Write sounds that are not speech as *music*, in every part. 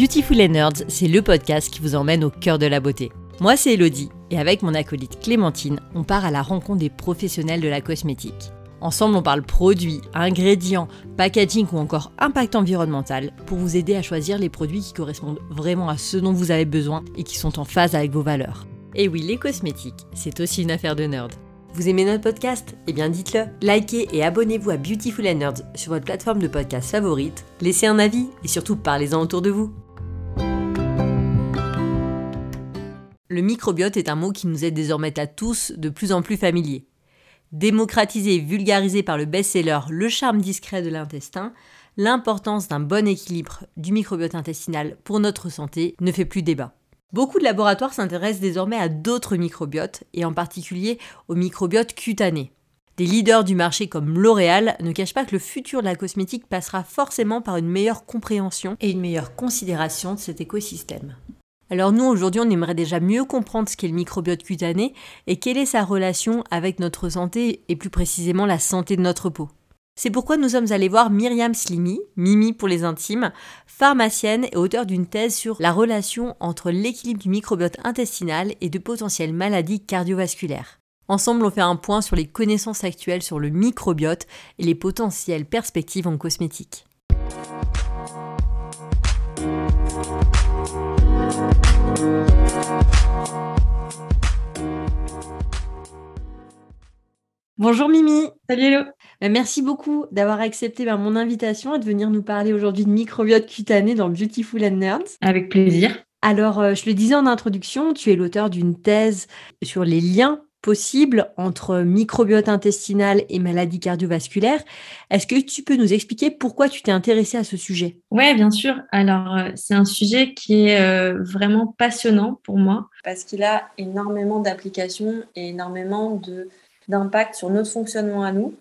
Beautiful and Nerds, c'est le podcast qui vous emmène au cœur de la beauté. Moi, c'est Elodie, et avec mon acolyte Clémentine, on part à la rencontre des professionnels de la cosmétique. Ensemble, on parle produits, ingrédients, packaging ou encore impact environnemental pour vous aider à choisir les produits qui correspondent vraiment à ce dont vous avez besoin et qui sont en phase avec vos valeurs. Et oui, les cosmétiques, c'est aussi une affaire de nerd. Vous aimez notre podcast? Eh bien dites-le. Likez et abonnez-vous à Beautiful and Nerds sur votre plateforme de podcast favorite. Laissez un avis et surtout parlez-en autour de vous. Le microbiote est un mot qui nous est désormais à tous de plus en plus familier. Démocratisé et vulgarisé par le best-seller Le charme discret de l'intestin, l'importance d'un bon équilibre du microbiote intestinal pour notre santé ne fait plus débat. Beaucoup de laboratoires s'intéressent désormais à d'autres microbiotes, et en particulier au microbiote cutané. Des leaders du marché comme L'Oréal ne cachent pas que le futur de la cosmétique passera forcément par une meilleure compréhension et une meilleure considération de cet écosystème. Alors nous, aujourd'hui, on aimerait déjà mieux comprendre ce qu'est le microbiote cutané et quelle est sa relation avec notre santé et plus précisément la santé de notre peau. C'est pourquoi nous sommes allés voir Myriam Slimi, Mimi pour les intimes, pharmacienne et auteure d'une thèse sur la relation entre l'équilibre du microbiote intestinal et de potentielles maladies cardiovasculaires. Ensemble, on fait un point sur les connaissances actuelles sur le microbiote et les potentielles perspectives en cosmétique. Bonjour Mimi. Salut Hello. Bah, merci beaucoup d'avoir accepté bah, mon invitation et de venir nous parler aujourd'hui de microbiote cutané dans Beautiful and Nerds. Avec plaisir. Alors, euh, je le disais en introduction, tu es l'auteur d'une thèse sur les liens possibles entre microbiote intestinal et maladies cardiovasculaires. Est-ce que tu peux nous expliquer pourquoi tu t'es intéressée à ce sujet? Oui, bien sûr. Alors, euh, c'est un sujet qui est euh, vraiment passionnant pour moi parce qu'il a énormément d'applications et énormément de d'impact sur notre fonctionnement à nous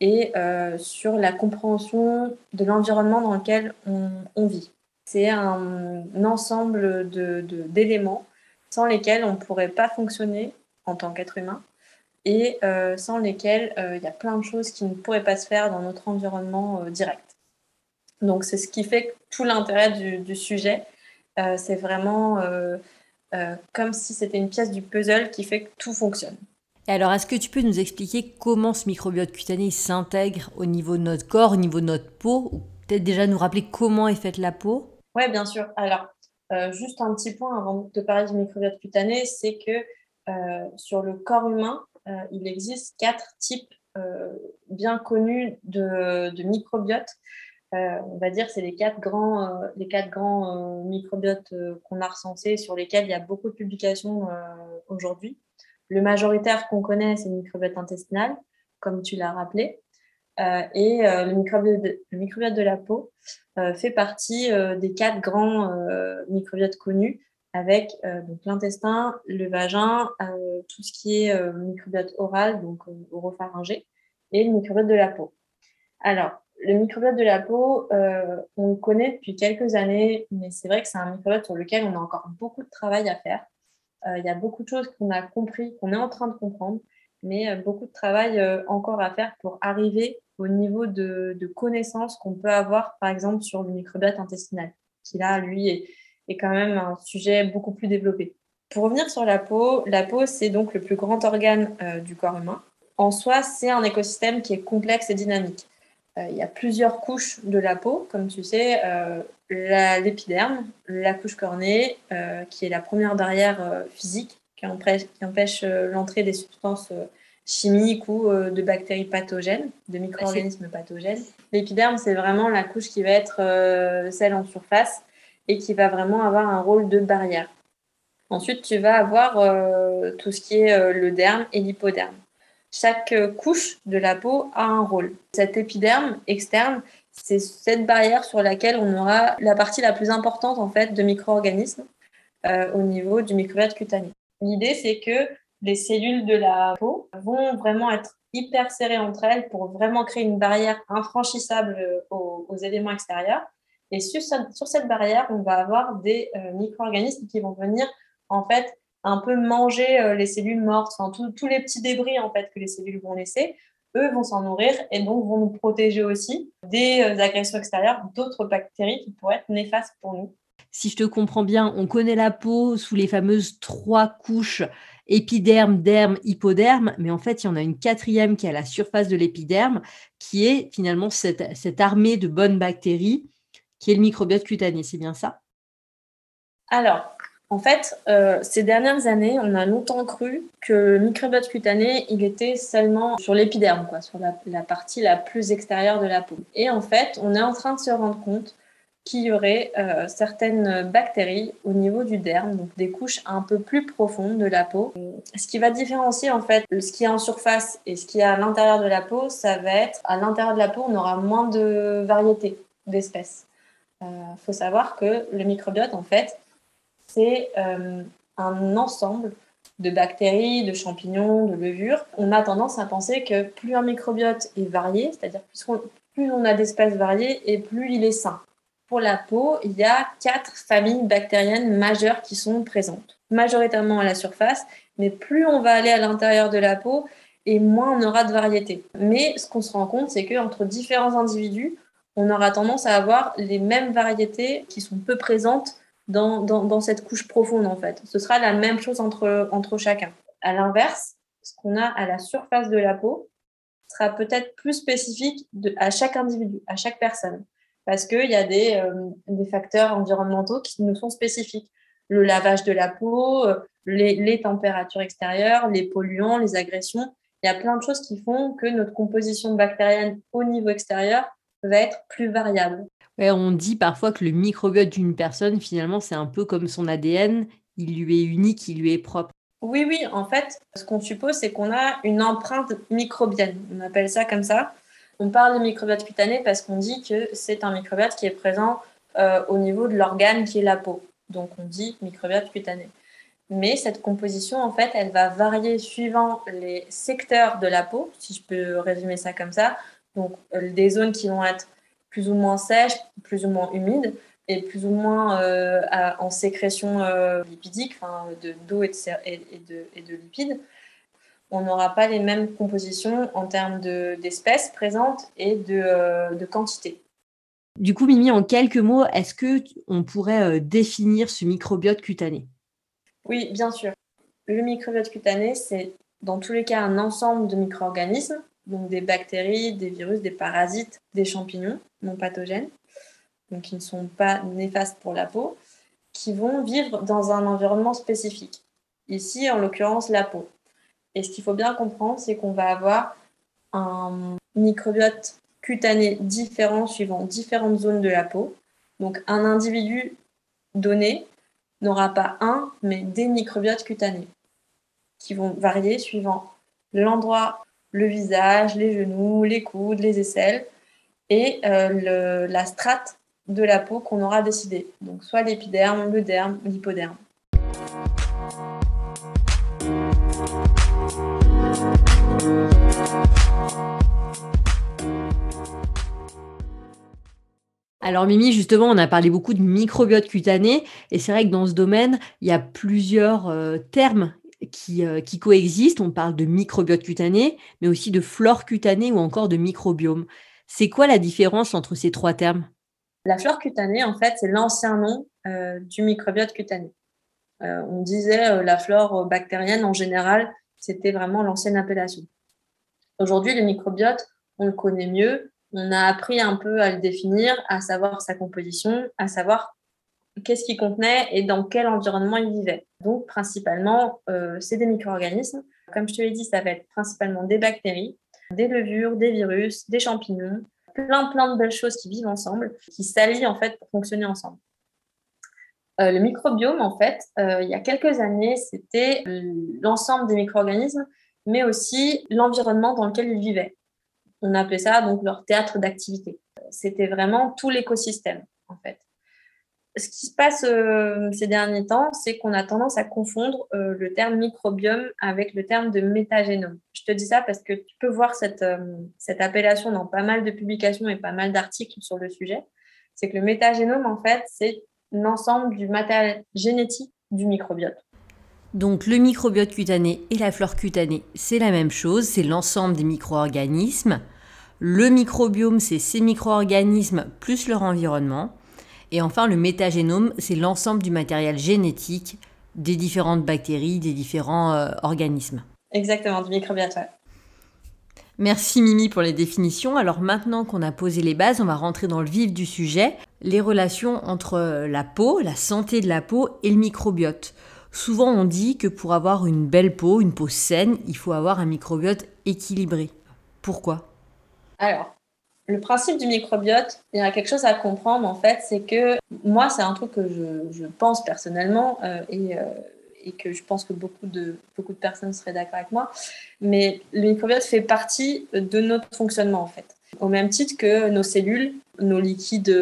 et euh, sur la compréhension de l'environnement dans lequel on, vit. C'est un, ensemble d'éléments de, sans lesquels on ne pourrait pas fonctionner en tant qu'être humain et euh, sans lesquels euh, il y a plein de choses qui ne pourraient pas se faire dans notre environnement direct. Donc c'est ce qui fait tout l'intérêt du, sujet. c'est vraiment comme si c'était une pièce du puzzle qui fait que tout fonctionne alors, est-ce que tu peux nous expliquer comment ce microbiote cutané s'intègre au niveau de notre corps, au niveau de notre peau? Ou peut-être déjà nous rappeler comment est faite la peau? Oui, bien sûr. Alors, euh, juste un petit point avant de parler du microbiote cutané, c'est que euh, sur le corps humain, euh, il existe quatre types bien connus de, de microbiotes. on va dire c'est les quatre grands, les quatre grands microbiotes qu'on a recensés sur lesquels il y a beaucoup de publications aujourd'hui. Le majoritaire qu'on connaît, c'est le microbiote intestinal, comme tu l'as rappelé. Euh, et euh, le, microbiote de, la peau euh, fait partie des quatre grands microbiotes connus, avec l'intestin, le vagin, tout ce qui est microbiote oral, donc oropharyngé, et le microbiote de la peau. Alors, le microbiote de la peau, on le connaît depuis quelques années, mais c'est vrai que c'est un microbiote sur lequel on a encore beaucoup de travail à faire. Euh, il y a beaucoup de choses qu'on a compris, qu'on est en train de comprendre, mais euh, beaucoup de travail euh, encore à faire pour arriver au niveau de, connaissances qu'on peut avoir, par exemple, sur le microbiote intestinal, qui là, lui, est, est quand même un sujet beaucoup plus développé. Pour revenir sur la peau, la peau, c'est donc le plus grand organe du corps humain. En soi, c'est un écosystème qui est complexe et dynamique. il y a plusieurs couches de la peau, comme tu sais, l'épiderme, la, couche cornée, euh, qui est la première barrière euh, physique qui empêche, euh, l'entrée des substances chimiques ou de bactéries pathogènes, de micro-organismes pathogènes. L'épiderme, c'est vraiment la couche qui va être celle en surface et qui va vraiment avoir un rôle de barrière. Ensuite, tu vas avoir tout ce qui est le derme et l'hypoderme. Chaque couche de la peau a un rôle. Cet épiderme externe, c'est cette barrière sur laquelle on aura la partie la plus importante en fait de micro-organismes euh, au niveau du microbiote cutané. L'idée, c'est que les cellules de la peau vont vraiment être hyper serrées entre elles pour vraiment créer une barrière infranchissable euh, aux, éléments extérieurs. Et sur, cette barrière, on va avoir des euh, micro-organismes qui vont venir en fait un peu manger les cellules mortes, enfin, tous les petits débris en fait que les cellules vont laisser eux vont s'en nourrir et donc vont nous protéger aussi des euh, agressions extérieures, d'autres bactéries qui pourraient être néfastes pour nous. Si je te comprends bien, on connaît la peau sous les fameuses trois couches épiderme, derme, hypoderme, mais en fait, il y en a une quatrième qui est à la surface de l'épiderme, qui est finalement cette, cette armée de bonnes bactéries, qui est le microbiote cutané. C'est bien ça? Alors, en fait, euh, ces dernières années, on a longtemps cru que le microbiote cutané, il était seulement sur l'épiderme, quoi, sur la, la, partie la plus extérieure de la peau. Et en fait, on est en train de se rendre compte qu'il y aurait euh, certaines bactéries au niveau du derme, donc des couches un peu plus profondes de la peau. Ce qui va différencier en fait ce qui est en surface et ce qui est à l'intérieur de la peau, ça va être à l'intérieur de la peau, on aura moins de variétés d'espèces. Il euh, faut savoir que le microbiote, en fait, c'est euh, un ensemble de bactéries, de champignons, de levures. On a tendance à penser que plus un microbiote est varié, c'est-à-dire plus on, a d'espèces variées et plus il est sain pour la peau, il y a quatre familles bactériennes majeures qui sont présentes, majoritairement à la surface, mais plus on va aller à l'intérieur de la peau, et moins on aura de variété. Mais ce qu'on se rend compte, c'est qu'entre différents individus, on aura tendance à avoir les mêmes variétés qui sont peu présentes dans, cette couche profonde, en fait. Ce sera la même chose entre, entre chacun. À l'inverse, ce qu'on a à la surface de la peau sera peut-être plus spécifique à chaque individu, à chaque personne parce qu'il y a des, euh, des, facteurs environnementaux qui nous sont spécifiques. Le lavage de la peau, euh, les, les, températures extérieures, les polluants, les agressions. Il y a plein de choses qui font que notre composition bactérienne au niveau extérieur va être plus variable. On dit parfois que le microbiote d'une personne, finalement, c'est un peu comme son ADN. Il lui est unique, il lui est propre. Oui, oui, en fait, ce qu'on suppose, c'est qu'on a une empreinte microbienne. On appelle ça comme ça. On parle de microbiote cutané parce qu'on dit que c'est un microbiote qui est présent euh, au niveau de l'organe qui est la peau. Donc on dit microbiote cutané. Mais cette composition, en fait, elle va varier suivant les secteurs de la peau, si je peux résumer ça comme ça. Donc euh, des zones qui vont être plus ou moins sèches, plus ou moins humides, et plus ou moins euh, en sécrétion lipidique, d'eau et, et, de lipides on n'aura pas les mêmes compositions en termes d'espèces présentes et de, euh, de, quantité. Du coup, Mimi, en quelques mots, est-ce que on pourrait euh, définir ce microbiote cutané? Oui, bien sûr. Le microbiote cutané, c'est dans tous les cas un ensemble de micro-organismes, donc des bactéries, des virus, des parasites, des champignons non pathogènes, donc qui ne sont pas néfastes pour la peau, qui vont vivre dans un environnement spécifique. Ici, en l'occurrence, la peau. Et ce qu'il faut bien comprendre, c'est qu'on va avoir un microbiote cutané différent suivant différentes zones de la peau. Donc un individu donné n'aura pas un, mais des microbiotes cutanés qui vont varier suivant l'endroit, le visage, les genoux, les coudes, les aisselles et euh, la strate de la peau qu'on aura décidé. Donc soit l'épiderme, le derme, l'hypoderme. Alors Mimi, justement, on a parlé beaucoup de microbiote cutané, et c'est vrai que dans ce domaine, il y a plusieurs euh, termes euh, qui, coexistent. On parle de microbiote cutané, mais aussi de flore cutanée ou encore de microbiome. C'est quoi la différence entre ces trois termes? La flore cutanée, en fait, c'est l'ancien nom euh, du microbiote cutané. on disait la flore bactérienne en général, c'était vraiment l'ancienne appellation. Aujourd'hui, le microbiote, on le connaît mieux. On a appris un peu à le définir, à savoir sa composition, à savoir qu'est-ce qu'il contenait et dans quel environnement il vivait. Donc, principalement, euh, c'est des micro-organismes. Comme je te l'ai dit, ça va être principalement des bactéries, des levures, des virus, des champignons, plein, plein de belles choses qui vivent ensemble, qui s'allient en fait pour fonctionner ensemble. Euh, le microbiome, en fait, euh, il y a quelques années, c'était l'ensemble des micro-organismes mais aussi l'environnement dans lequel ils vivaient. On appelait ça donc leur théâtre d'activité. C'était vraiment tout l'écosystème, en fait. Ce qui se passe euh, ces derniers temps, c'est qu'on a tendance à confondre euh, le terme microbiome avec le terme de métagénome. Je te dis ça parce que tu peux voir cette, euh, cette appellation dans pas mal de publications et pas mal d'articles sur le sujet. C'est que le métagénome, en fait, c'est l'ensemble du matériel génétique du microbiote. Donc le microbiote cutané et la flore cutanée, c'est la même chose, c'est l'ensemble des micro-organismes. Le microbiome, c'est ces micro-organismes plus leur environnement. Et enfin, le métagénome, c'est l'ensemble du matériel génétique des différentes bactéries, des différents euh, organismes. Exactement, du microbiote. Merci Mimi pour les définitions. Alors maintenant qu'on a posé les bases, on va rentrer dans le vif du sujet, les relations entre la peau, la santé de la peau et le microbiote. Souvent on dit que pour avoir une belle peau, une peau saine, il faut avoir un microbiote équilibré. Pourquoi? Alors, le principe du microbiote, il y a quelque chose à comprendre en fait, c'est que moi, c'est un truc que je, pense personnellement euh, euh, et, que je pense que beaucoup de, beaucoup de personnes seraient d'accord avec moi, mais le microbiote fait partie de notre fonctionnement en fait. Au même titre que nos cellules, nos liquides,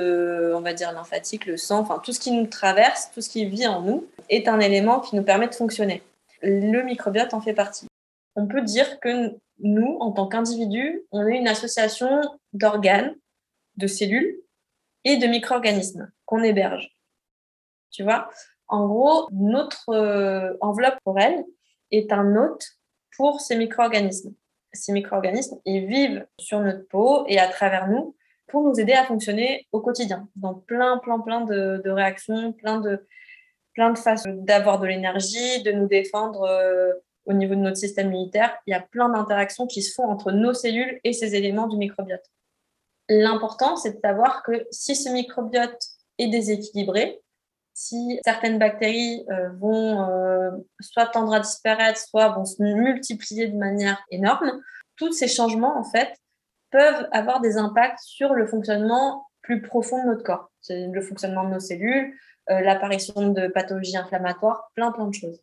on va dire lymphatiques, le sang, enfin tout ce qui nous traverse, tout ce qui vit en nous, est un élément qui nous permet de fonctionner. Le microbiote en fait partie. On peut dire que nous, en tant qu'individus, on est une association d'organes, de cellules et de micro-organismes qu'on héberge. Tu vois? En gros, notre euh, enveloppe pour elle est un hôte pour ces micro-organismes. Ces micro-organismes, ils vivent sur notre peau et à travers nous pour nous aider à fonctionner au quotidien, dans plein, plein, plein de, réactions, plein de, plein de façons d'avoir de l'énergie, de nous défendre euh, au niveau de notre système militaire, il y a plein d'interactions qui se font entre nos cellules et ces éléments du microbiote. L'important, c'est de savoir que si ce microbiote est déséquilibré, si certaines bactéries euh, vont euh, soit tendre à disparaître, soit vont se multiplier de manière énorme, tous ces changements, en fait, peuvent avoir des impacts sur le fonctionnement plus profond de notre corps. Le fonctionnement de nos cellules, euh, l'apparition de pathologies inflammatoires, plein, plein de choses.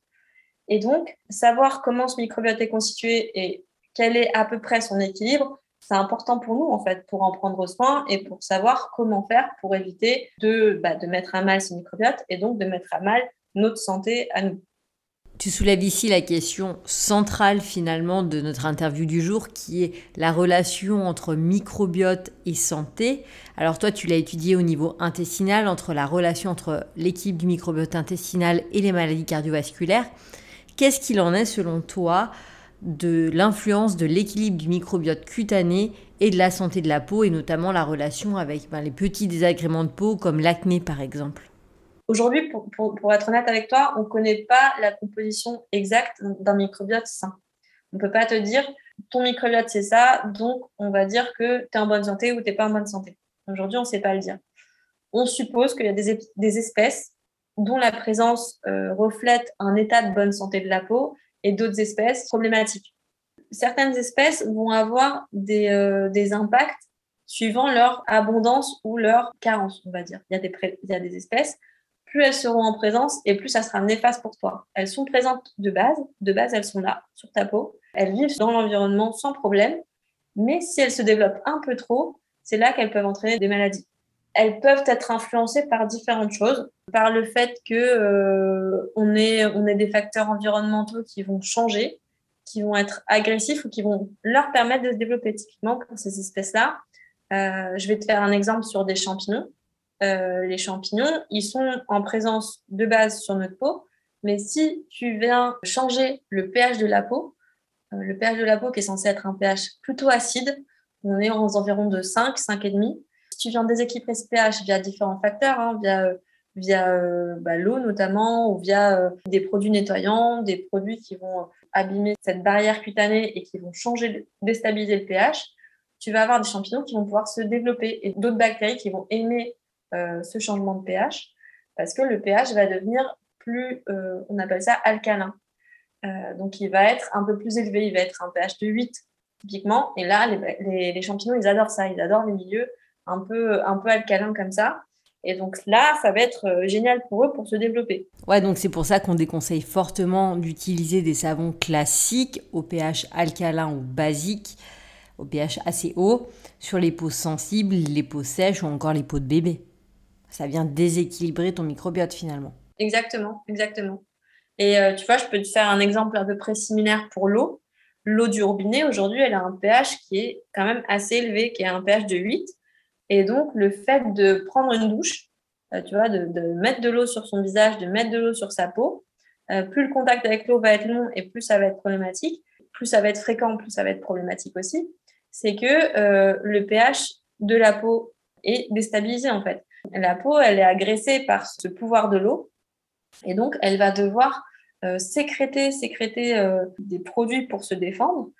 Et donc, savoir comment ce microbiote est constitué et quel est à peu près son équilibre, c'est important pour nous, en fait, pour en prendre soin et pour savoir comment faire pour éviter de, bah, de mettre à mal ce microbiote et donc de mettre à mal notre santé à nous. Tu soulèves ici la question centrale finalement de notre interview du jour qui est la relation entre microbiote et santé. Alors toi tu l'as étudié au niveau intestinal entre la relation entre l'équipe du microbiote intestinal et les maladies cardiovasculaires. Qu'est-ce qu'il en est selon toi de l'influence de l'équilibre du microbiote cutané et de la santé de la peau, et notamment la relation avec ben, les petits désagréments de peau comme l'acné par exemple? Aujourd'hui, pour, être honnête avec toi, on ne connaît pas la composition exacte d'un microbiote sain. On ne peut pas te dire ton microbiote c'est ça, donc on va dire que tu es en bonne santé ou tu n'es pas en bonne santé. Aujourd'hui, on ne sait pas le dire. On suppose qu'il y a des espèces dont la présence euh, reflète un état de bonne santé de la peau et d'autres espèces problématiques. Certaines espèces vont avoir des, euh, impacts suivant leur abondance ou leur carence, on va dire. Il y, a des il y a des espèces, plus elles seront en présence et plus ça sera néfaste pour toi. Elles sont présentes de base, de base elles sont là, sur ta peau, elles vivent dans l'environnement sans problème, mais si elles se développent un peu trop, c'est là qu'elles peuvent entraîner des maladies elles peuvent être influencées par différentes choses, par le fait que euh, on ait on est des facteurs environnementaux qui vont changer, qui vont être agressifs ou qui vont leur permettre de se développer. Typiquement pour ces espèces-là, euh, je vais te faire un exemple sur des champignons. Euh, les champignons, ils sont en présence de base sur notre peau, mais si tu viens changer le pH de la peau, le pH de la peau qui est censé être un pH plutôt acide, on est aux environs de 5, 5,5, tu viens déséquilibrer ce pH via différents facteurs, hein, via, euh, via euh, bah, l'eau notamment, ou via euh, des produits nettoyants, des produits qui vont abîmer cette barrière cutanée et qui vont changer, déstabiliser le pH, tu vas avoir des champignons qui vont pouvoir se développer et d'autres bactéries qui vont aimer ce changement de pH parce que le pH va devenir plus, on appelle ça alcalin. donc il va être un peu plus élevé, il va être un pH de 8 typiquement. Et là, les champignons, ils adorent ça, ils adorent les milieux un peu, un peu alcalin comme ça. Et donc là, ça va être euh, génial pour eux pour se développer. Ouais, donc c'est pour ça qu'on déconseille fortement d'utiliser des savons classiques au pH alcalin ou basique, au pH assez haut, sur les peaux sensibles, les peaux sèches ou encore les peaux de bébé. Ça vient déséquilibrer ton microbiote finalement. Exactement, exactement. Et euh, tu vois, je peux te faire un exemple à peu près similaire pour l'eau. L'eau du robinet, aujourd'hui, elle a un pH qui est quand même assez élevé, qui est un pH de 8. Et donc, le fait de prendre une douche, euh, tu vois, de, mettre de l'eau sur son visage, de mettre de l'eau sur sa peau, euh, plus le contact avec l'eau va être long et plus ça va être problématique, plus ça va être fréquent, plus ça va être problématique aussi, c'est que euh, le pH de la peau est déstabilisée en fait. La peau, elle est agressée par ce pouvoir de l'eau et donc elle va devoir sécréter, sécréter des produits pour se défendre.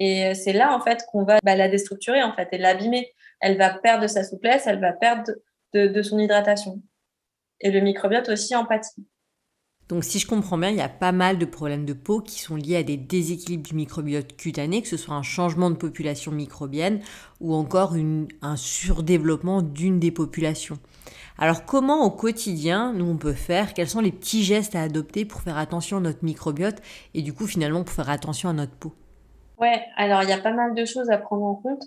Et c'est là en fait qu'on va bah, la déstructurer en fait et l'abîmer. Elle va perdre sa souplesse, elle va perdre de, son hydratation. Et le microbiote aussi en pâtit. Donc si je comprends bien, il y a pas mal de problèmes de peau qui sont liés à des déséquilibres du microbiote cutané, que ce soit un changement de population microbienne ou encore un surdéveloppement d'une des populations. Alors comment au quotidien nous on peut faire? Quels sont les petits gestes à adopter pour faire attention à notre microbiote et du coup finalement pour faire attention à notre peau? Ouais, alors il y a pas mal de choses à prendre en compte.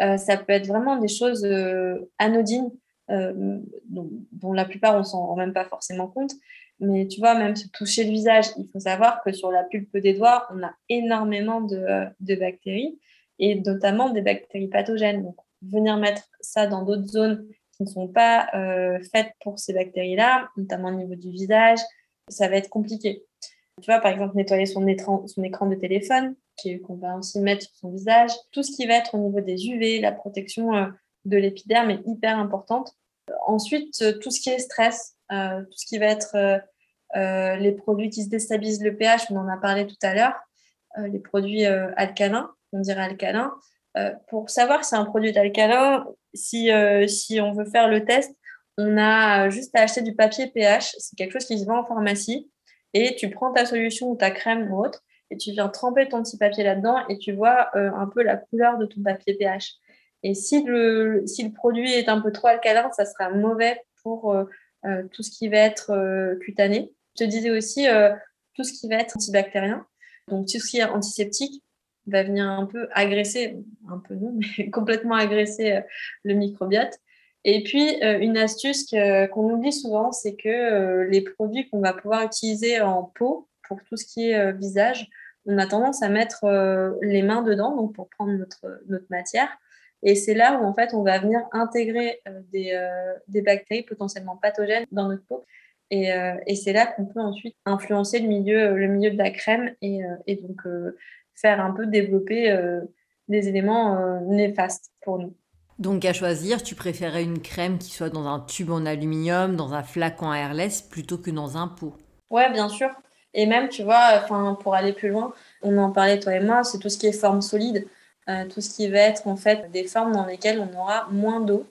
Euh, ça peut être vraiment des choses euh, anodines euh, dont, la plupart on s'en rend même pas forcément compte. Mais tu vois, même se toucher le visage, il faut savoir que sur la pulpe des doigts, on a énormément de, bactéries et notamment des bactéries pathogènes. Donc, venir mettre ça dans d'autres zones qui ne sont pas faites pour ces bactéries-là, notamment au niveau du visage, ça va être compliqué. Tu vois, par exemple, nettoyer son écran de téléphone, qu'on va aussi mettre sur son visage. Tout ce qui va être au niveau des UV, la protection euh, de l'épiderme est hyper importante. Ensuite, euh, tout ce qui est stress, tout ce qui va être les produits qui se déstabilisent le pH, on en a parlé tout à l'heure, les produits alcalins, on dirait alcalins. pour savoir si un produit est alcalin, si, si on veut faire le test, on a juste à acheter du papier pH. C'est quelque chose qui se vend en pharmacie. Et tu prends ta solution ou ta crème ou autre et tu viens tremper ton petit papier là-dedans et tu vois euh, un peu la couleur de ton papier pH. Et si le, si le produit est un peu trop alcalin, ça sera mauvais pour euh, euh, tout ce qui va être cutané. Je te disais aussi tout ce qui va être antibactérien. Donc tout ce qui est antiseptique va venir un peu agresser, un peu non, *laughs* mais complètement agresser le microbiote. Et puis, une astuce qu'on oublie souvent, c'est que les produits qu'on va pouvoir utiliser en peau pour tout ce qui est visage, on a tendance à mettre euh, les mains dedans donc pour prendre notre, notre matière. Et c'est là où en fait on va venir intégrer euh, des, euh, des, bactéries potentiellement pathogènes dans notre peau. Et, et c'est là qu'on peut ensuite influencer le milieu, le milieu de la crème et, et donc faire un peu développer des éléments néfastes pour nous. Donc à choisir, tu préférais une crème qui soit dans un tube en aluminium, dans un flacon airless plutôt que dans un pot? Ouais, bien sûr. Et même, tu vois, enfin, pour aller plus loin, on en parlait toi et moi, c'est tout ce qui est forme solide, euh, tout ce qui va être en fait des formes dans lesquelles on aura moins d'eau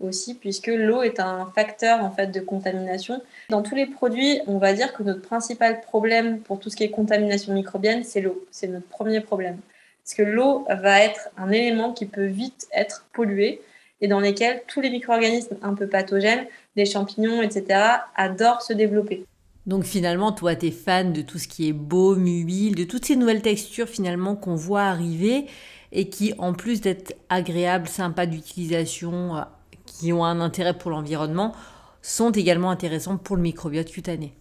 aussi, puisque l'eau est un facteur en fait de contamination. Dans tous les produits, on va dire que notre principal problème pour tout ce qui est contamination microbienne, c'est l'eau. C'est notre premier problème. Parce que l'eau va être un élément qui peut vite être pollué et dans lesquels tous les micro-organismes un peu pathogènes, des champignons, etc., adorent se développer. Donc finalement, toi, tu es fan de tout ce qui est baume, huile, de toutes ces nouvelles textures finalement qu'on voit arriver et qui, en plus d'être agréables, sympas d'utilisation, euh, qui ont un intérêt pour l'environnement, sont également intéressantes pour le microbiote cutané.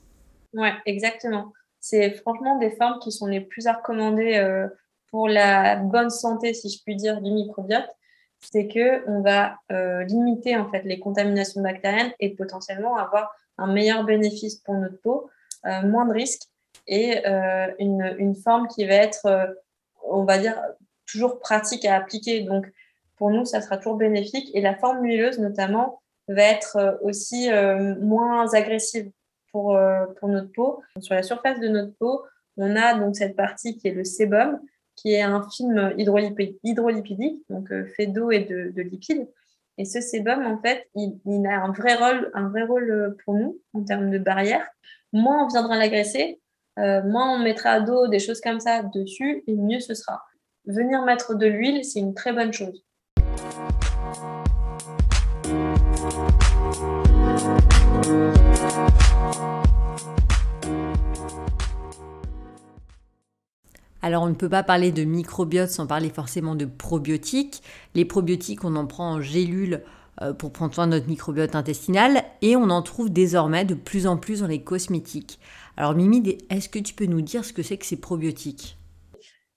Ouais, exactement. C'est franchement des formes qui sont les plus recommandées euh, pour la bonne santé, si je puis dire, du microbiote. C'est que on va euh, limiter en fait les contaminations bactériennes et potentiellement avoir un meilleur bénéfice pour notre peau, euh, moins de risques et euh, une, une, forme qui va être, euh, on va dire, toujours pratique à appliquer. Donc, pour nous, ça sera toujours bénéfique. Et la forme huileuse, notamment, va être aussi moins agressive pour, pour notre peau. Sur la surface de notre peau, on a donc cette partie qui est le sébum, qui est un film hydrolipidique, donc fait d'eau et de, de lipides. Et ce sébum, en fait, il, a un vrai rôle, euh, pour nous en termes de barrière. Moins on viendra l'agresser, euh, moins on mettra d'eau, des choses comme ça dessus, et mieux ce sera. Venir mettre de l'huile, c'est une très bonne chose. Alors on ne peut pas parler de microbiote sans parler forcément de probiotiques. Les probiotiques, on en prend en gélule euh, pour prendre soin de notre microbiote intestinal et on en trouve désormais de plus en plus dans les cosmétiques. Alors Mimi, est-ce que tu peux nous dire ce que c'est que ces probiotiques?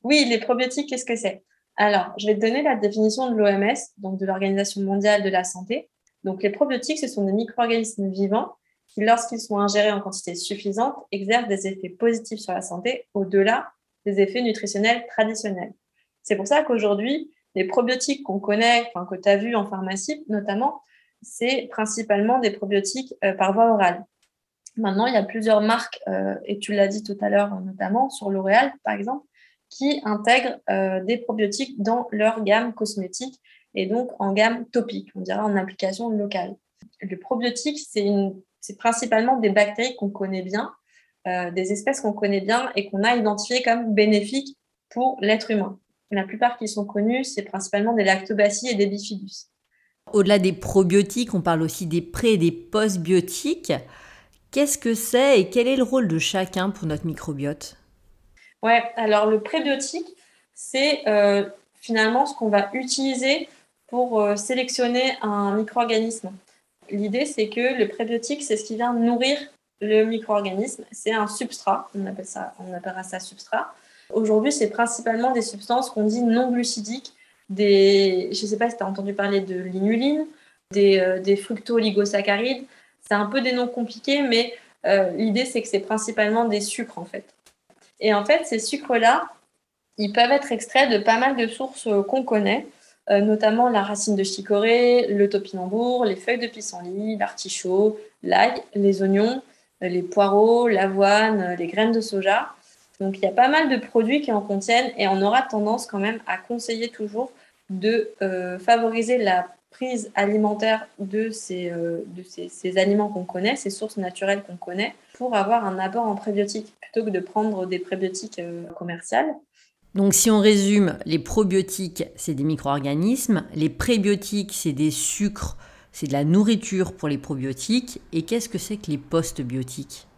Oui, les probiotiques, qu'est-ce que c'est? Alors, je vais te donner la définition de l'OMS, donc de l'Organisation mondiale de la santé. Donc les probiotiques, ce sont des micro-organismes vivants qui, lorsqu'ils sont ingérés en quantité suffisante, exercent des effets positifs sur la santé au-delà des effets nutritionnels traditionnels. C'est pour ça qu'aujourd'hui, Les probiotiques qu'on connaît, enfin, que tu as vu en pharmacie notamment, c'est principalement des probiotiques euh, par voie orale. Maintenant, il y a plusieurs marques, euh, et tu l'as dit tout à l'heure notamment, sur L'Oréal par exemple, qui intègrent euh, des probiotiques dans leur gamme cosmétique et donc en gamme topique, on dirait en application locale. Le probiotique, c'est principalement des bactéries qu'on connaît bien, des espèces qu'on connaît bien et qu'on a identifiées comme bénéfiques pour l'être humain. La plupart qui sont connus, c'est principalement des lactobacilles et des bifidus. Au-delà des probiotiques, on parle aussi des pré et des postbiotiques. Qu'est-ce que c'est et quel est le rôle de chacun pour notre microbiote? Ouais, alors le prébiotique, c'est euh, finalement ce qu'on va utiliser pour euh, sélectionner un micro-organisme. L'idée, c'est que le prébiotique, c'est ce qui vient nourrir le micro-organisme. C'est un substrat, on, appelle ça, on appellera ça substrat. Aujourd'hui, c'est principalement des substances qu'on dit non glucidiques, des, je ne sais pas si tu as entendu parler de l'inuline, des, euh, des fructo-oligosaccharides. C'est un peu des noms compliqués, mais euh, l'idée, c'est que c'est principalement des sucres, en fait. Et en fait, ces sucres-là, ils peuvent être extraits de pas mal de sources euh, qu'on connaît, notamment la racine de chicorée, le topinambour, les feuilles de pissenlit, l'artichaut, l'ail, les oignons, les poireaux, l'avoine, les graines de soja. Donc il y a pas mal de produits qui en contiennent et on aura tendance quand même à conseiller toujours de euh, favoriser la prise alimentaire de, ces, euh, de ces, aliments qu'on connaît, ces sources naturelles qu'on connaît, pour avoir un apport en prébiotiques plutôt que de prendre des prébiotiques euh, commerciales. Donc si on résume, les probiotiques, c'est des micro-organismes, les prébiotiques, c'est des sucres, c'est de la nourriture pour les probiotiques, et qu'est-ce que c'est que les postbiotiques?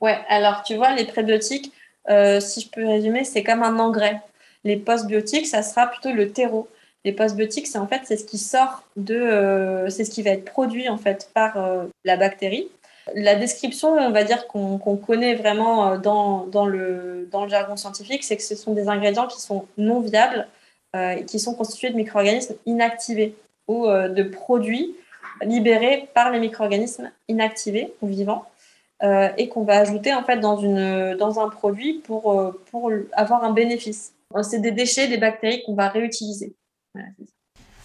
Ouais, alors tu vois, les prébiotiques, euh, si je peux résumer, c'est comme un engrais. Les postbiotiques, ça sera plutôt le terreau. Les postbiotiques, c'est en fait c'est ce qui sort de, euh, c'est ce qui va être produit en fait par euh, la bactérie. La description, on va dire qu'on connaît vraiment dans, dans, le, dans le jargon scientifique, c'est que ce sont des ingrédients qui sont non viables et qui sont constitués de micro-organismes inactivés ou de produits libérés par les micro-organismes inactivés ou vivants. Euh, et qu'on va ajouter en fait dans, une, dans un produit pour, euh, pour avoir un bénéfice. C'est des déchets, des bactéries qu'on va réutiliser.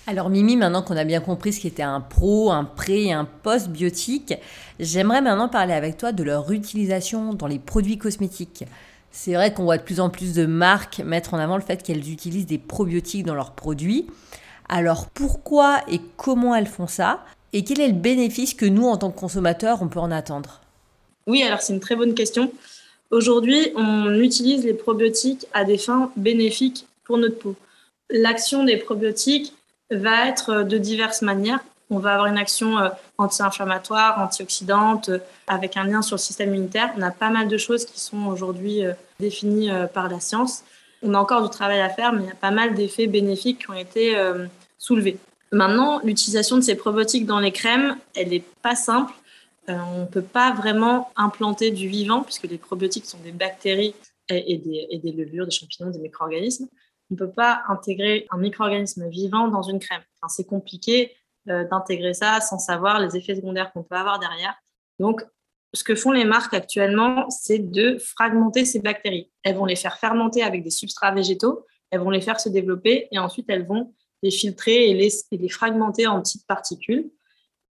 alors Mimi, maintenant qu'on a bien compris ce qu'était un pro, un pré et un post-biotique, j'aimerais maintenant parler avec toi de leur utilisation dans les produits cosmétiques. C'est vrai qu'on voit de plus en plus de marques mettre en avant le fait qu'elles utilisent des probiotiques dans leurs produits. Alors pourquoi et comment elles font ça? Et quel est le bénéfice que nous, en tant que consommateurs, on peut en attendre? Oui, alors c'est une très bonne question. Aujourd'hui, on utilise les probiotiques à des fins bénéfiques pour notre peau. L'action des probiotiques va être de diverses manières. On va avoir une action euh, anti-inflammatoire, antioxydante, euh, avec un lien sur le système immunitaire. On a pas mal de choses qui sont aujourd'hui euh, définies par la science. On a encore du travail à faire, mais il y a pas mal d'effets bénéfiques qui ont été soulevés. Maintenant, l'utilisation de ces probiotiques dans les crèmes, elle n'est pas simple euh, on ne peut pas vraiment implanter du vivant, puisque les probiotiques sont des bactéries et, des, levures, des champignons, des micro-organismes. On ne peut pas intégrer un micro-organisme vivant dans une crème. c'est compliqué euh, d'intégrer ça sans savoir les effets secondaires qu'on peut avoir derrière. Donc, ce que font les marques actuellement, c'est de fragmenter ces bactéries. Elles vont les faire fermenter avec des substrats végétaux, elles vont les faire se développer et ensuite elles vont les filtrer et les fragmenter en petites particules.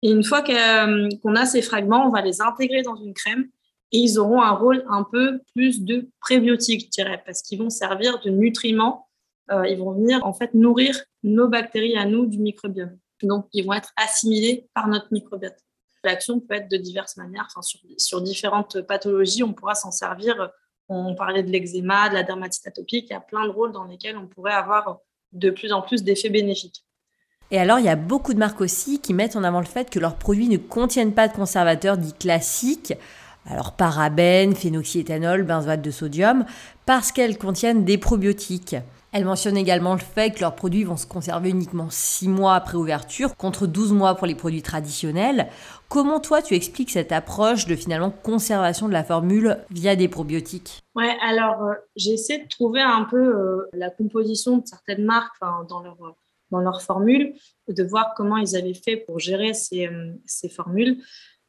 Et une fois euh, qu'on a ces fragments, on va les intégrer dans une crème et ils auront un rôle un peu plus de prébiotique, je dirais, parce qu'ils vont servir de nutriments. Euh, ils vont venir en fait nourrir nos bactéries à nous du microbiome. Donc, ils vont être assimilés par notre microbiote. L'action peut être de diverses manières. Enfin, sur, sur différentes pathologies, on pourra s'en servir. On parlait de l'eczéma, de la dermatite atopique. Il y a plein de rôles dans lesquels on pourrait avoir de plus en plus d'effets bénéfiques. Et alors, il y a beaucoup de marques aussi qui mettent en avant le fait que leurs produits ne contiennent pas de conservateurs dits classiques, alors parabènes, phénoxyéthanol, benzoate de sodium, parce qu'elles contiennent des probiotiques. Elles mentionnent également le fait que leurs produits vont se conserver uniquement 6 mois après ouverture, contre 12 mois pour les produits traditionnels. Comment toi tu expliques cette approche de finalement conservation de la formule via des probiotiques? Ouais, alors euh, j'ai essayé de trouver un peu euh, la composition de certaines marques dans leur dans leur formule, de voir comment ils avaient fait pour gérer ces, euh, ces formules.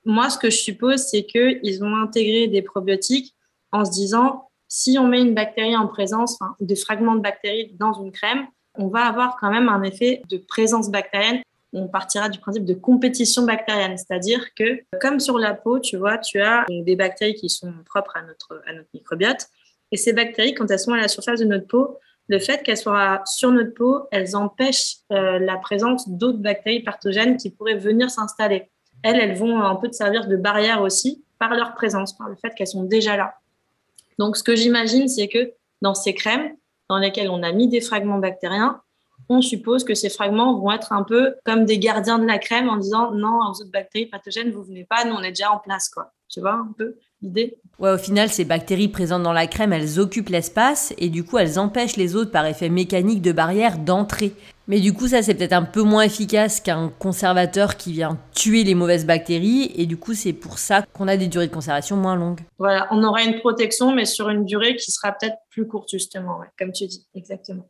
Moi, ce que je suppose, c'est qu'ils ont intégré des probiotiques en se disant, si on met une bactérie en présence, enfin, des fragments de bactéries dans une crème, on va avoir quand même un effet de présence bactérienne. On partira du principe de compétition bactérienne, c'est-à-dire que comme sur la peau, tu vois, tu as des bactéries qui sont propres à notre, à notre microbiote. Et ces bactéries, quand elles sont à la surface de notre peau, le fait qu'elles soient sur notre peau, elles empêchent euh, la présence d'autres bactéries pathogènes qui pourraient venir s'installer. Elles, elles vont un peu servir de barrière aussi par leur présence, par le fait qu'elles sont déjà là. Donc, ce que j'imagine, c'est que dans ces crèmes, dans lesquelles on a mis des fragments bactériens, on suppose que ces fragments vont être un peu comme des gardiens de la crème en disant non aux autres bactéries pathogènes, vous venez pas, nous on est déjà en place, quoi. Tu vois un peu l'idée? Ouais, au final, ces bactéries présentes dans la crème, elles occupent l'espace et du coup, elles empêchent les autres par effet mécanique de barrière d'entrer. Mais du coup, ça, c'est peut-être un peu moins efficace qu'un conservateur qui vient tuer les mauvaises bactéries. Et du coup, c'est pour ça qu'on a des durées de conservation moins longues. Voilà, on aura une protection, mais sur une durée qui sera peut-être plus courte, justement, comme tu dis, exactement.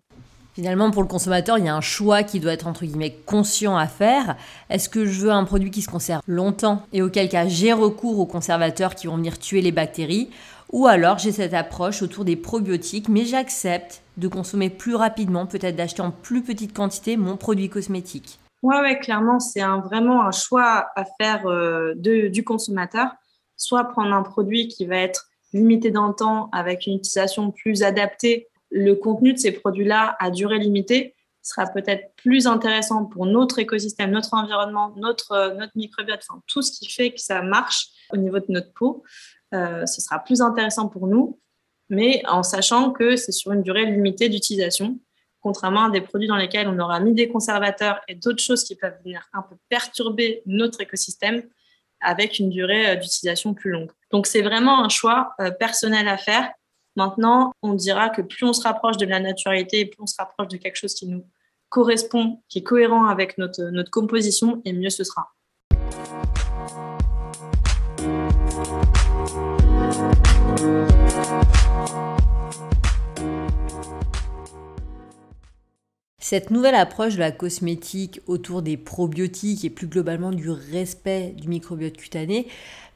Finalement, pour le consommateur, il y a un choix qui doit être entre guillemets conscient à faire. Est-ce que je veux un produit qui se conserve longtemps et auquel cas j'ai recours aux conservateurs qui vont venir tuer les bactéries? Ou alors j'ai cette approche autour des probiotiques, mais j'accepte de consommer plus rapidement, peut-être d'acheter en plus petite quantité mon produit cosmétique. Ouais, ouais, clairement, c'est vraiment un choix à faire euh, du consommateur. Soit prendre un produit qui va être limité dans le temps avec une utilisation plus adaptée le contenu de ces produits-là à durée limitée sera peut-être plus intéressant pour notre écosystème, notre environnement, notre, euh, notre microbiote, enfin, tout ce qui fait que ça marche au niveau de notre peau. Euh, ce sera plus intéressant pour nous, mais en sachant que c'est sur une durée limitée d'utilisation, contrairement à des produits dans lesquels on aura mis des conservateurs et d'autres choses qui peuvent venir un peu perturber notre écosystème avec une durée euh, d'utilisation plus longue. Donc c'est vraiment un choix personnel à faire Maintenant, on dira que plus on se rapproche de la naturalité, plus on se rapproche de quelque chose qui nous correspond, qui est cohérent avec notre, notre composition, et mieux ce sera. Cette nouvelle approche de la cosmétique autour des probiotiques et plus globalement du respect du microbiote cutané,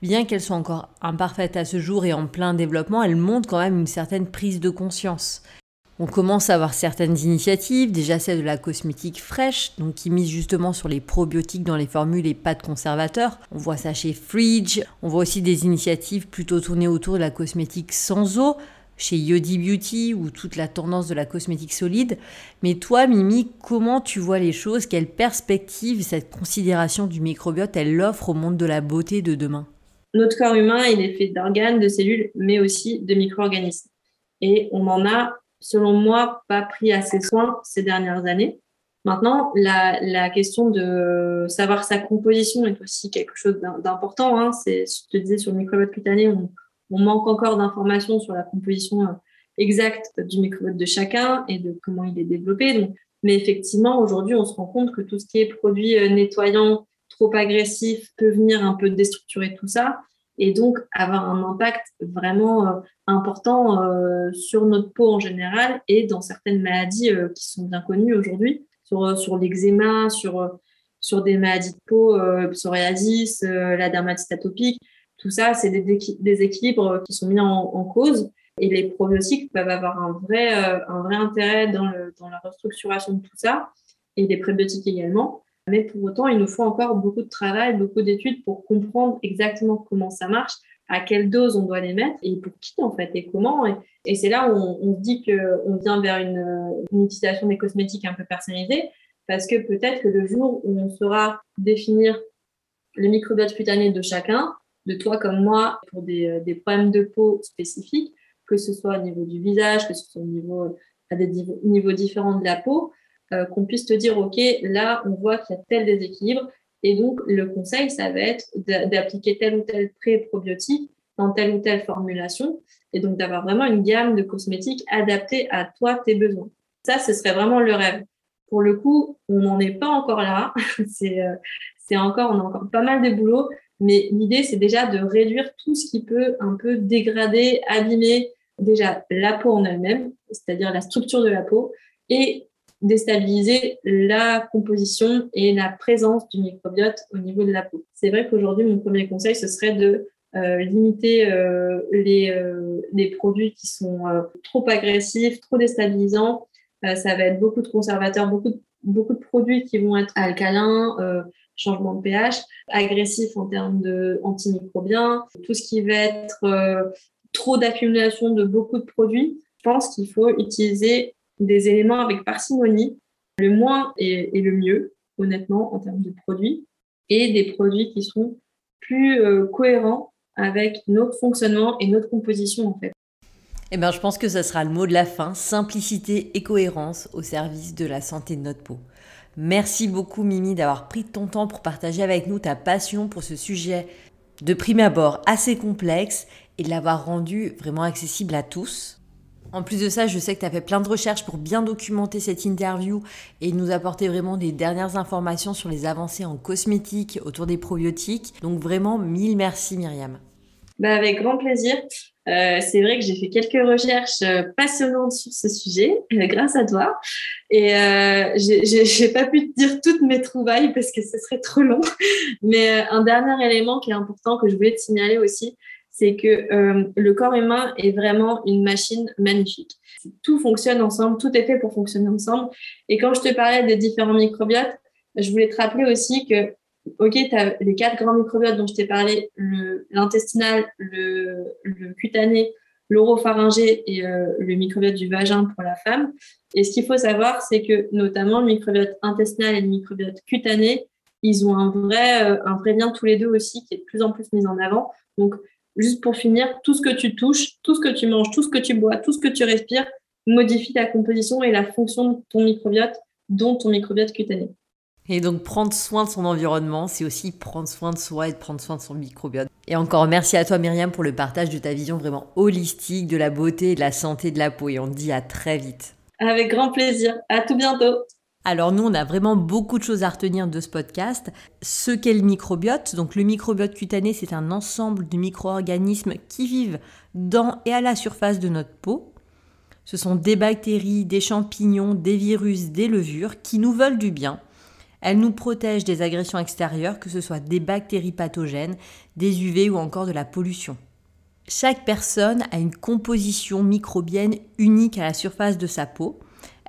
bien qu'elle soit encore imparfaite à ce jour et en plein développement, elle montre quand même une certaine prise de conscience. On commence à avoir certaines initiatives, déjà celle de la cosmétique fraîche, donc qui mise justement sur les probiotiques dans les formules et pas de conservateurs. On voit ça chez Fridge. On voit aussi des initiatives plutôt tournées autour de la cosmétique sans eau, chez Yodi Beauty ou toute la tendance de la cosmétique solide. Mais toi, Mimi, comment tu vois les choses? Quelle perspective cette considération du microbiote, elle offre au monde de la beauté de demain? Notre corps humain, il est fait d'organes, de cellules, mais aussi de micro-organismes. Et on en a, selon moi, pas pris assez soin ces dernières années. Maintenant, la, question de savoir sa composition est aussi quelque chose d'important. Hein. C'est, je te disais, sur le microbiote cutané, on, manque encore d'informations sur la composition euh, exacte du microbiote de chacun et de comment il est développé. mais effectivement, aujourd'hui, on se rend compte que tout ce qui est produit euh, nettoyant, trop agressif, peut venir un peu déstructurer tout ça et donc avoir un impact vraiment euh, important sur notre peau en général et dans certaines maladies qui sont bien connues aujourd'hui, sur, sur l'eczéma, sur, sur des maladies de peau, psoriasis, la dermatite atopique. Tout ça, c'est des, des, équilibres qui sont mis en, cause et les probiotiques peuvent avoir un vrai, euh, un vrai intérêt dans, dans, la restructuration de tout ça et les prébiotiques également. Mais pour autant, il nous faut encore beaucoup de travail, beaucoup d'études pour comprendre exactement comment ça marche, à quelle dose on doit les mettre et pour qui en fait et comment. Et, c'est là où on, se dit qu'on vient vers une, une utilisation des cosmétiques un peu personnalisée parce que peut-être que le jour où on saura définir le microbiote cutané de chacun, de toi comme moi pour des, euh, des, problèmes de peau spécifiques, que ce soit au niveau du visage, que ce soit au niveau, à des niveaux différents de la peau, euh, qu'on puisse te dire, OK, là, on voit qu'il y a tel déséquilibre. Et donc, le conseil, ça va être d'appliquer tel ou tel pré-probiotique dans telle ou telle formulation. Et donc, d'avoir vraiment une gamme de cosmétiques adaptée à toi, tes besoins. Ça, ce serait vraiment le rêve. Pour le coup, on n'en est pas encore là. *laughs* c'est euh, encore, on a encore pas mal de boulot. Mais l'idée, c'est déjà de réduire tout ce qui peut un peu dégrader, abîmer déjà la peau en elle-même, c'est-à-dire la structure de la peau, et déstabiliser la composition et la présence du microbiote au niveau de la peau. C'est vrai qu'aujourd'hui, mon premier conseil, ce serait de euh, limiter euh, les, euh, les, produits qui sont trop agressifs, trop déstabilisants, ça va être beaucoup de conservateurs, beaucoup de, beaucoup de produits qui vont être alcalins, changement de pH, agressifs en termes de antimicrobiens, tout ce qui va être trop d'accumulation de beaucoup de produits. Je pense qu'il faut utiliser des éléments avec parcimonie. Le moins est, le mieux, honnêtement, en termes de produits, et des produits qui sont plus euh, cohérents avec notre fonctionnement et notre composition, en fait. Eh bien, je pense que ce sera le mot de la fin, simplicité et cohérence au service de la santé de notre peau. Merci beaucoup Mimi d'avoir pris ton temps pour partager avec nous ta passion pour ce sujet de prime abord assez complexe et de l'avoir rendu vraiment accessible à tous. En plus de ça, je sais que tu as fait plein de recherches pour bien documenter cette interview et nous apporter vraiment des dernières informations sur les avancées en cosmétique autour des probiotiques. Donc vraiment, mille merci Myriam. Bah avec grand plaisir. Euh, c'est vrai que j'ai fait quelques recherches euh, passionnantes sur ce sujet, euh, grâce à toi. Et euh, j'ai pas pu te dire toutes mes trouvailles parce que ce serait trop long. Mais un dernier élément qui est important que je voulais te signaler aussi, c'est que euh, le corps humain est vraiment une machine magnifique. Tout fonctionne ensemble, tout est fait pour fonctionner ensemble. Et quand je te parlais des différents microbiotes, je voulais te rappeler aussi que, OK, tu as les quatre grands microbiotes dont je t'ai parlé, l'intestinal, le, cutané, l'oropharyngé et euh, le microbiote du vagin pour la femme. Et ce qu'il faut savoir, c'est que notamment le microbiote intestinal et le microbiote cutané, ils ont un vrai, euh, un vrai lien tous les deux aussi qui est de plus en plus mis en avant. Donc, Juste pour finir, tout ce que tu touches, tout ce que tu manges, tout ce que tu bois, tout ce que tu respires modifie la composition et la fonction de ton microbiote, dont ton microbiote cutané. Et donc prendre soin de son environnement, c'est aussi prendre soin de soi et de prendre soin de son microbiote. Et encore merci à toi Myriam pour le partage de ta vision vraiment holistique de la beauté et de la santé de la peau. Et on te dit à très vite. Avec grand plaisir. À tout bientôt. Alors nous, on a vraiment beaucoup de choses à retenir de ce podcast. Ce qu'est le microbiote. Donc le microbiote cutané, c'est un ensemble de micro-organismes qui vivent dans et à la surface de notre peau. Ce sont des bactéries, des champignons, des virus, des levures qui nous veulent du bien. Elles nous protègent des agressions extérieures, que ce soit des bactéries pathogènes, des UV ou encore de la pollution. Chaque personne a une composition microbienne unique à la surface de sa peau.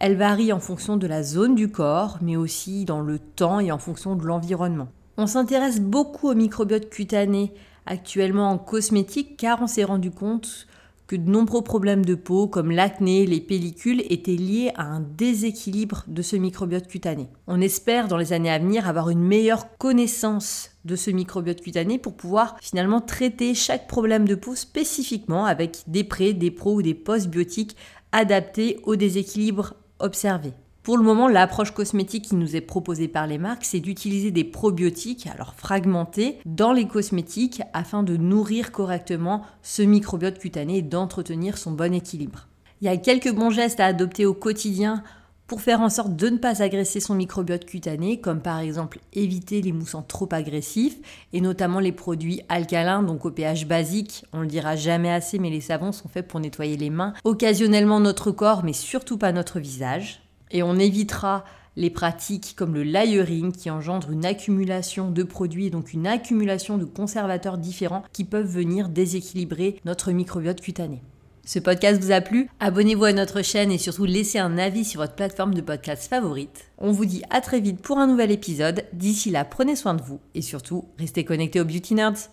Elle varie en fonction de la zone du corps, mais aussi dans le temps et en fonction de l'environnement. On s'intéresse beaucoup au microbiote cutané actuellement en cosmétique car on s'est rendu compte que de nombreux problèmes de peau comme l'acné, les pellicules étaient liés à un déséquilibre de ce microbiote cutané. On espère dans les années à venir avoir une meilleure connaissance de ce microbiote cutané pour pouvoir finalement traiter chaque problème de peau spécifiquement avec des pré, des pros ou des post-biotiques adaptés au déséquilibre observer. Pour le moment, l'approche cosmétique qui nous est proposée par les marques, c'est d'utiliser des probiotiques, alors fragmentés, dans les cosmétiques afin de nourrir correctement ce microbiote cutané et d'entretenir son bon équilibre. Il y a quelques bons gestes à adopter au quotidien pour faire en sorte de ne pas agresser son microbiote cutané, comme par exemple éviter les moussants trop agressifs, et notamment les produits alcalins, donc au pH basique, on le dira jamais assez, mais les savons sont faits pour nettoyer les mains, occasionnellement notre corps, mais surtout pas notre visage. Et on évitera les pratiques comme le layering qui engendre une accumulation de produits et donc une accumulation de conservateurs différents qui peuvent venir déséquilibrer notre microbiote cutané. Ce podcast vous a plu Abonnez-vous à notre chaîne et surtout laissez un avis sur votre plateforme de podcast favorite. On vous dit à très vite pour un nouvel épisode. D'ici là, prenez soin de vous et surtout, restez connectés aux Beauty Nerds.